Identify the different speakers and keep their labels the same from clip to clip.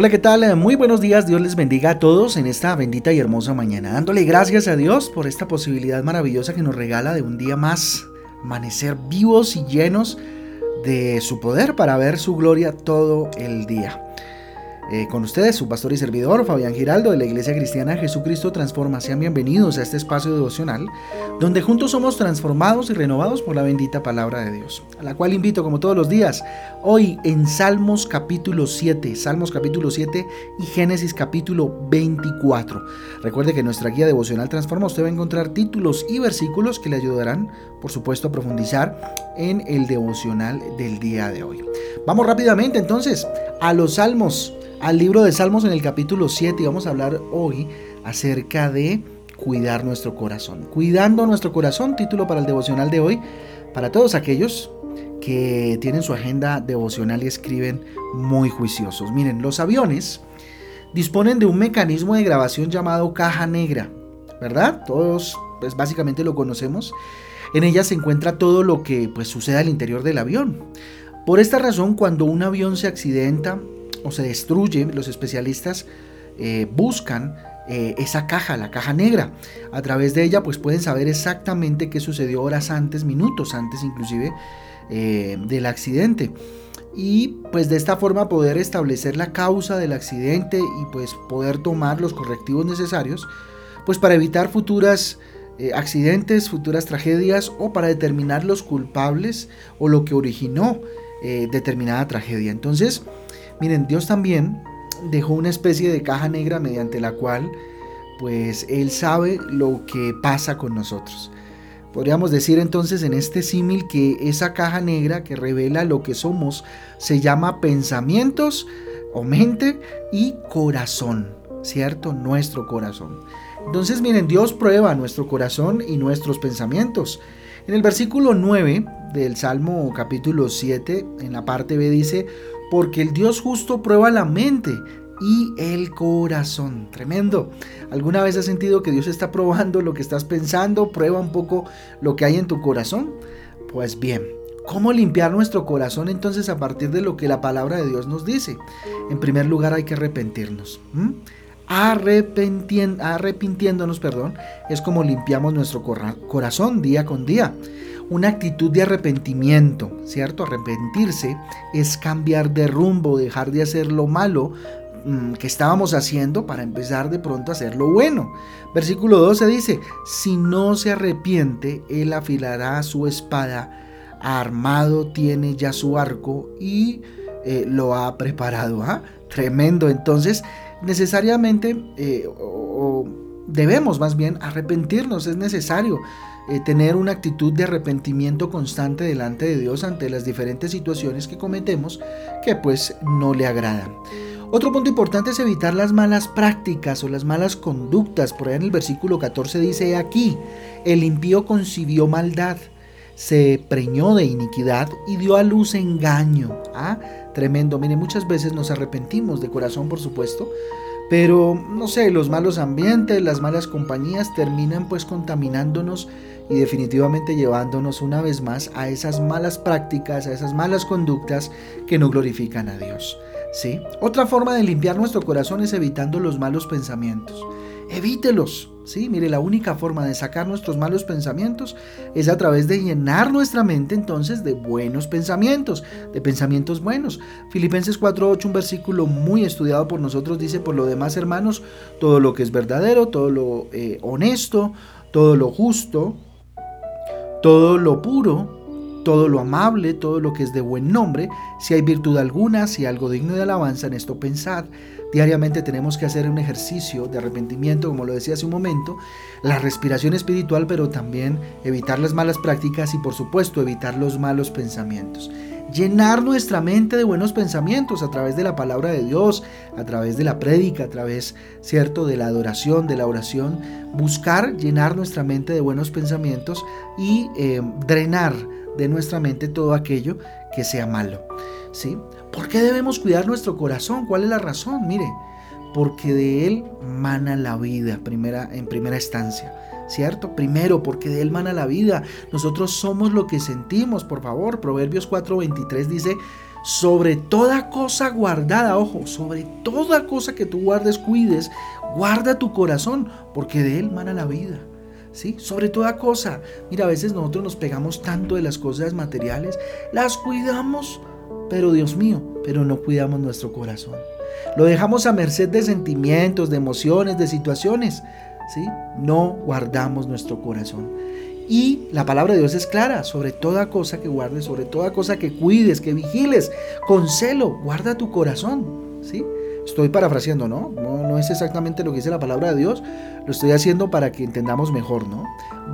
Speaker 1: Hola, ¿qué tal? Muy buenos días, Dios les bendiga a todos en esta bendita y hermosa mañana, dándole gracias a Dios por esta posibilidad maravillosa que nos regala de un día más, amanecer vivos y llenos de su poder para ver su gloria todo el día. Eh, con ustedes, su pastor y servidor, Fabián Giraldo, de la Iglesia Cristiana Jesucristo Transforma. Sean bienvenidos a este espacio devocional, donde juntos somos transformados y renovados por la bendita palabra de Dios, a la cual invito, como todos los días, hoy en Salmos capítulo 7, Salmos capítulo 7 y Génesis capítulo 24. Recuerde que en nuestra guía devocional Transforma usted va a encontrar títulos y versículos que le ayudarán, por supuesto, a profundizar en el devocional del día de hoy. Vamos rápidamente entonces a los Salmos al libro de Salmos en el capítulo 7 y vamos a hablar hoy acerca de cuidar nuestro corazón. Cuidando nuestro corazón, título para el devocional de hoy, para todos aquellos que tienen su agenda devocional y escriben muy juiciosos. Miren, los aviones disponen de un mecanismo de grabación llamado caja negra, ¿verdad? Todos pues básicamente lo conocemos. En ella se encuentra todo lo que pues sucede al interior del avión. Por esta razón, cuando un avión se accidenta o se destruye, los especialistas eh, buscan eh, esa caja, la caja negra. A través de ella pues pueden saber exactamente qué sucedió horas antes, minutos antes inclusive eh, del accidente. Y pues de esta forma poder establecer la causa del accidente y pues poder tomar los correctivos necesarios pues para evitar futuras accidentes, futuras tragedias o para determinar los culpables o lo que originó determinada tragedia. Entonces, Miren, Dios también dejó una especie de caja negra mediante la cual pues Él sabe lo que pasa con nosotros. Podríamos decir entonces en este símil que esa caja negra que revela lo que somos se llama pensamientos o mente y corazón, ¿cierto? Nuestro corazón. Entonces miren, Dios prueba nuestro corazón y nuestros pensamientos. En el versículo 9 del Salmo capítulo 7, en la parte B dice, porque el Dios justo prueba la mente y el corazón. Tremendo. ¿Alguna vez has sentido que Dios está probando lo que estás pensando? Prueba un poco lo que hay en tu corazón. Pues bien, ¿cómo limpiar nuestro corazón entonces a partir de lo que la palabra de Dios nos dice? En primer lugar hay que arrepentirnos. arrepintiéndonos, perdón, es como limpiamos nuestro corazón día con día una actitud de arrepentimiento, ¿cierto? Arrepentirse es cambiar de rumbo, dejar de hacer lo malo mm, que estábamos haciendo para empezar de pronto a hacer lo bueno. Versículo 12 dice, si no se arrepiente, él afilará su espada, armado tiene ya su arco y eh, lo ha preparado. ¿ah? Tremendo. Entonces, necesariamente, eh, o debemos más bien arrepentirnos, es necesario. Eh, tener una actitud de arrepentimiento constante delante de Dios ante las diferentes situaciones que cometemos que pues no le agradan. Otro punto importante es evitar las malas prácticas o las malas conductas. Por ahí en el versículo 14 dice aquí, el impío concibió maldad, se preñó de iniquidad y dio a luz engaño. ¿Ah? Tremendo. Mire, muchas veces nos arrepentimos de corazón, por supuesto, pero no sé, los malos ambientes, las malas compañías terminan pues contaminándonos y definitivamente llevándonos una vez más a esas malas prácticas, a esas malas conductas que no glorifican a Dios. ¿sí? Otra forma de limpiar nuestro corazón es evitando los malos pensamientos. Evítelos. Sí, mire, la única forma de sacar nuestros malos pensamientos es a través de llenar nuestra mente entonces de buenos pensamientos, de pensamientos buenos. Filipenses 4:8, un versículo muy estudiado por nosotros, dice, por lo demás hermanos, todo lo que es verdadero, todo lo eh, honesto, todo lo justo, todo lo puro, todo lo amable, todo lo que es de buen nombre, si hay virtud alguna, si hay algo digno de alabanza, en esto pensad. Diariamente tenemos que hacer un ejercicio de arrepentimiento, como lo decía hace un momento, la respiración espiritual, pero también evitar las malas prácticas y por supuesto evitar los malos pensamientos llenar nuestra mente de buenos pensamientos a través de la palabra de Dios, a través de la prédica, a través, cierto, de la adoración, de la oración, buscar llenar nuestra mente de buenos pensamientos y eh, drenar de nuestra mente todo aquello que sea malo. ¿Sí? ¿Por qué debemos cuidar nuestro corazón? ¿Cuál es la razón? Mire, porque de él mana la vida primera, en primera instancia. ¿cierto? Primero, porque de Él mana la vida. Nosotros somos lo que sentimos, por favor. Proverbios 4:23 dice, sobre toda cosa guardada, ojo, sobre toda cosa que tú guardes, cuides, guarda tu corazón, porque de él mana la vida. ¿Sí? Sobre toda cosa. Mira, a veces nosotros nos pegamos tanto de las cosas materiales, las cuidamos, pero Dios mío, pero no cuidamos nuestro corazón. Lo dejamos a merced de sentimientos, de emociones, de situaciones. ¿sí? No guardamos nuestro corazón. Y la palabra de Dios es clara, sobre toda cosa que guardes, sobre toda cosa que cuides, que vigiles, con celo, guarda tu corazón, ¿sí? Estoy parafraseando, ¿no? ¿no? No es exactamente lo que dice la palabra de Dios, lo estoy haciendo para que entendamos mejor, ¿no?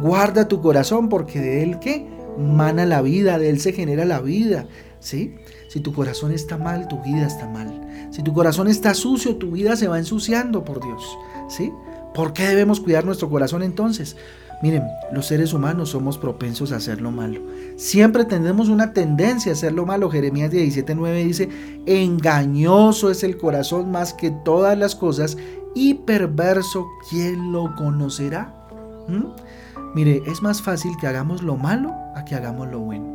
Speaker 1: Guarda tu corazón porque de él, ¿qué? Mana la vida, de él se genera la vida, ¿sí? Si tu corazón está mal, tu vida está mal. Si tu corazón está sucio, tu vida se va ensuciando por Dios, ¿sí? ¿Por qué debemos cuidar nuestro corazón entonces? Miren, los seres humanos somos propensos a hacer lo malo. Siempre tenemos una tendencia a hacer lo malo. Jeremías 17:9 dice, engañoso es el corazón más que todas las cosas y perverso, ¿quién lo conocerá? ¿Mm? Mire, es más fácil que hagamos lo malo a que hagamos lo bueno.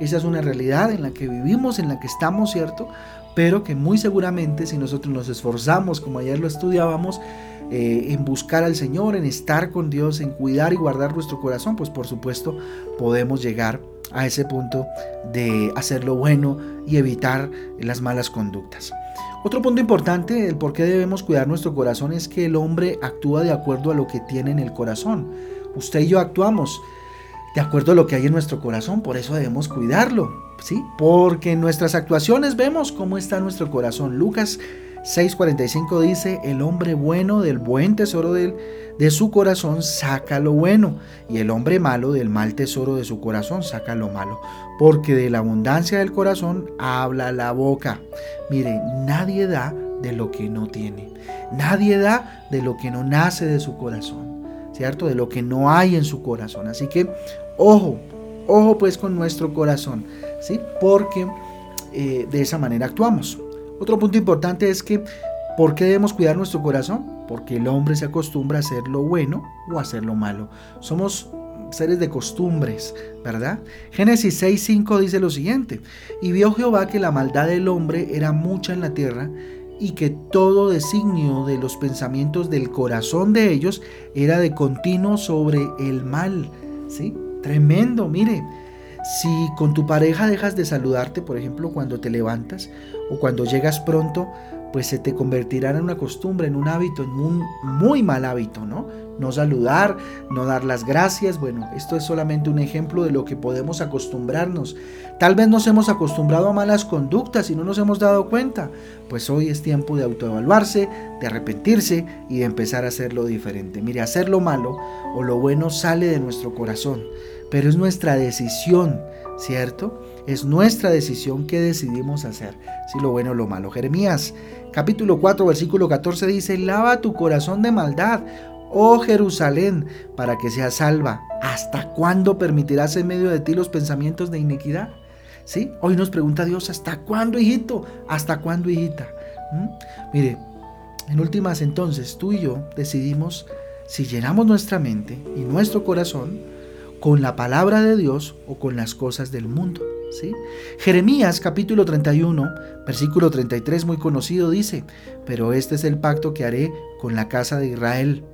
Speaker 1: Esa es una realidad en la que vivimos, en la que estamos, ¿cierto? Pero que muy seguramente si nosotros nos esforzamos, como ayer lo estudiábamos, eh, en buscar al Señor, en estar con Dios, en cuidar y guardar nuestro corazón, pues por supuesto podemos llegar a ese punto de hacer lo bueno y evitar las malas conductas. Otro punto importante del por qué debemos cuidar nuestro corazón es que el hombre actúa de acuerdo a lo que tiene en el corazón. Usted y yo actuamos de acuerdo a lo que hay en nuestro corazón, por eso debemos cuidarlo, ¿sí? Porque en nuestras actuaciones vemos cómo está nuestro corazón. Lucas 6:45 dice, el hombre bueno del buen tesoro de, de su corazón saca lo bueno, y el hombre malo del mal tesoro de su corazón saca lo malo, porque de la abundancia del corazón habla la boca. Mire, nadie da de lo que no tiene, nadie da de lo que no nace de su corazón, De lo que no hay en su corazón. Así que, ojo, ojo pues con nuestro corazón, ¿sí? Porque eh, de esa manera actuamos. Otro punto importante es que, ¿por qué debemos cuidar nuestro corazón? Porque el hombre se acostumbra a hacer lo bueno o a hacer lo malo. Somos seres de costumbres, ¿verdad? Génesis 6.5 dice lo siguiente, y vio Jehová que la maldad del hombre era mucha en la tierra, y que todo designio de los pensamientos del corazón de ellos era de continuo sobre el mal, ¿sí? Tremendo, mire, si con tu pareja dejas de saludarte, por ejemplo, cuando te levantas o cuando llegas pronto, pues se te convertirá en una costumbre, en un hábito, en un muy mal hábito, ¿no? No saludar, no dar las gracias. Bueno, esto es solamente un ejemplo de lo que podemos acostumbrarnos. Tal vez nos hemos acostumbrado a malas conductas y no nos hemos dado cuenta. Pues hoy es tiempo de autoevaluarse, de arrepentirse y de empezar a hacerlo diferente. Mire, hacer lo malo o lo bueno sale de nuestro corazón pero es nuestra decisión, ¿cierto? Es nuestra decisión que decidimos hacer, si lo bueno o lo malo. Jeremías capítulo 4 versículo 14 dice, lava tu corazón de maldad, oh Jerusalén, para que seas salva. ¿Hasta cuándo permitirás en medio de ti los pensamientos de iniquidad? ¿Sí? Hoy nos pregunta Dios, ¿hasta cuándo, hijito? ¿Hasta cuándo, hijita? ¿Mm? Mire, en últimas entonces, tú y yo decidimos si llenamos nuestra mente y nuestro corazón con la palabra de Dios o con las cosas del mundo. ¿sí? Jeremías capítulo 31, versículo 33 muy conocido dice, pero este es el pacto que haré con la casa de Israel.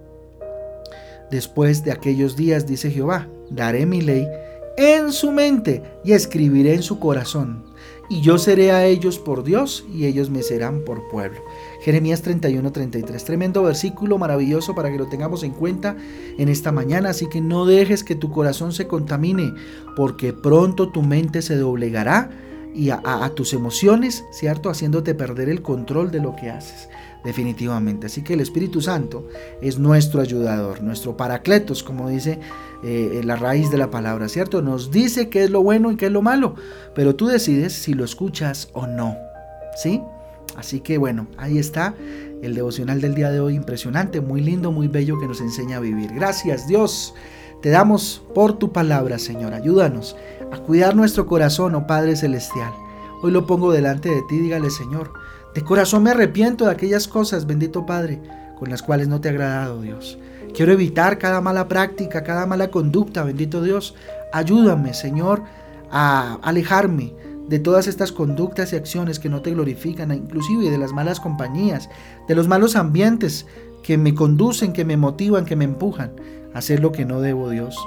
Speaker 1: Después de aquellos días, dice Jehová, daré mi ley en su mente y escribiré en su corazón y yo seré a ellos por Dios y ellos me serán por pueblo. Jeremías 31, 33. Tremendo versículo maravilloso para que lo tengamos en cuenta en esta mañana. Así que no dejes que tu corazón se contamine, porque pronto tu mente se doblegará y a, a, tus emociones, ¿cierto? Haciéndote perder el control de lo que haces. Definitivamente. Así que el Espíritu Santo es nuestro ayudador, nuestro paracletos, como dice eh, la raíz de la palabra, ¿cierto? Nos dice qué es lo bueno y qué es lo malo, pero tú decides si lo escuchas o no, ¿sí? Así que bueno, ahí está el devocional del día de hoy, impresionante, muy lindo, muy bello que nos enseña a vivir. Gracias Dios, te damos por tu palabra, Señor. Ayúdanos a cuidar nuestro corazón, oh Padre Celestial. Hoy lo pongo delante de ti, dígale Señor, de corazón me arrepiento de aquellas cosas, bendito Padre, con las cuales no te ha agradado Dios. Quiero evitar cada mala práctica, cada mala conducta, bendito Dios. Ayúdame, Señor, a alejarme de todas estas conductas y acciones que no te glorifican, inclusive de las malas compañías, de los malos ambientes que me conducen, que me motivan, que me empujan a hacer lo que no debo, Dios.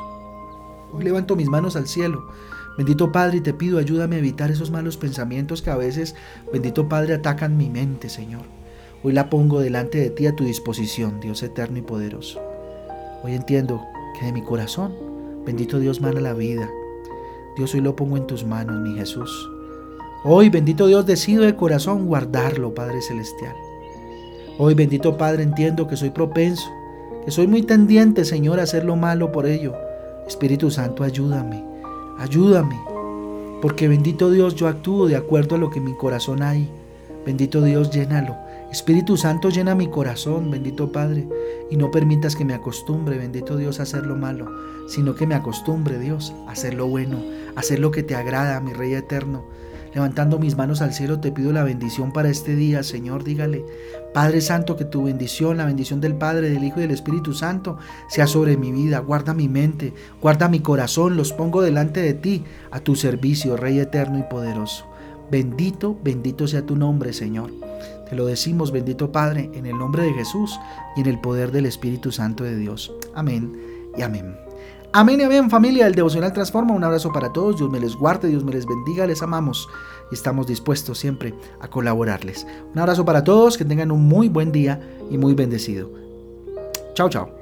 Speaker 1: Hoy levanto mis manos al cielo. Bendito Padre, te pido ayúdame a evitar esos malos pensamientos que a veces, bendito Padre, atacan mi mente, Señor. Hoy la pongo delante de ti a tu disposición, Dios eterno y poderoso. Hoy entiendo que de mi corazón, bendito Dios, mana la vida. Dios, hoy lo pongo en tus manos, mi Jesús. Hoy, bendito Dios, decido de corazón guardarlo, Padre Celestial. Hoy, bendito Padre, entiendo que soy propenso, que soy muy tendiente, Señor, a hacer lo malo por ello. Espíritu Santo, ayúdame, ayúdame, porque bendito Dios, yo actúo de acuerdo a lo que mi corazón hay. Bendito Dios, llénalo. Espíritu Santo, llena mi corazón, bendito Padre, y no permitas que me acostumbre, bendito Dios, a hacer lo malo, sino que me acostumbre, Dios, a hacer lo bueno, a hacer lo que te agrada, mi Rey eterno. Levantando mis manos al cielo, te pido la bendición para este día, Señor. Dígale, Padre Santo, que tu bendición, la bendición del Padre, del Hijo y del Espíritu Santo, sea sobre mi vida. Guarda mi mente, guarda mi corazón, los pongo delante de ti, a tu servicio, Rey eterno y poderoso. Bendito, bendito sea tu nombre, Señor. Te lo decimos, bendito Padre, en el nombre de Jesús y en el poder del Espíritu Santo de Dios. Amén y amén. Amén y amén familia del Devocional Transforma. Un abrazo para todos. Dios me les guarde, Dios me les bendiga. Les amamos y estamos dispuestos siempre a colaborarles. Un abrazo para todos. Que tengan un muy buen día y muy bendecido. Chao, chao.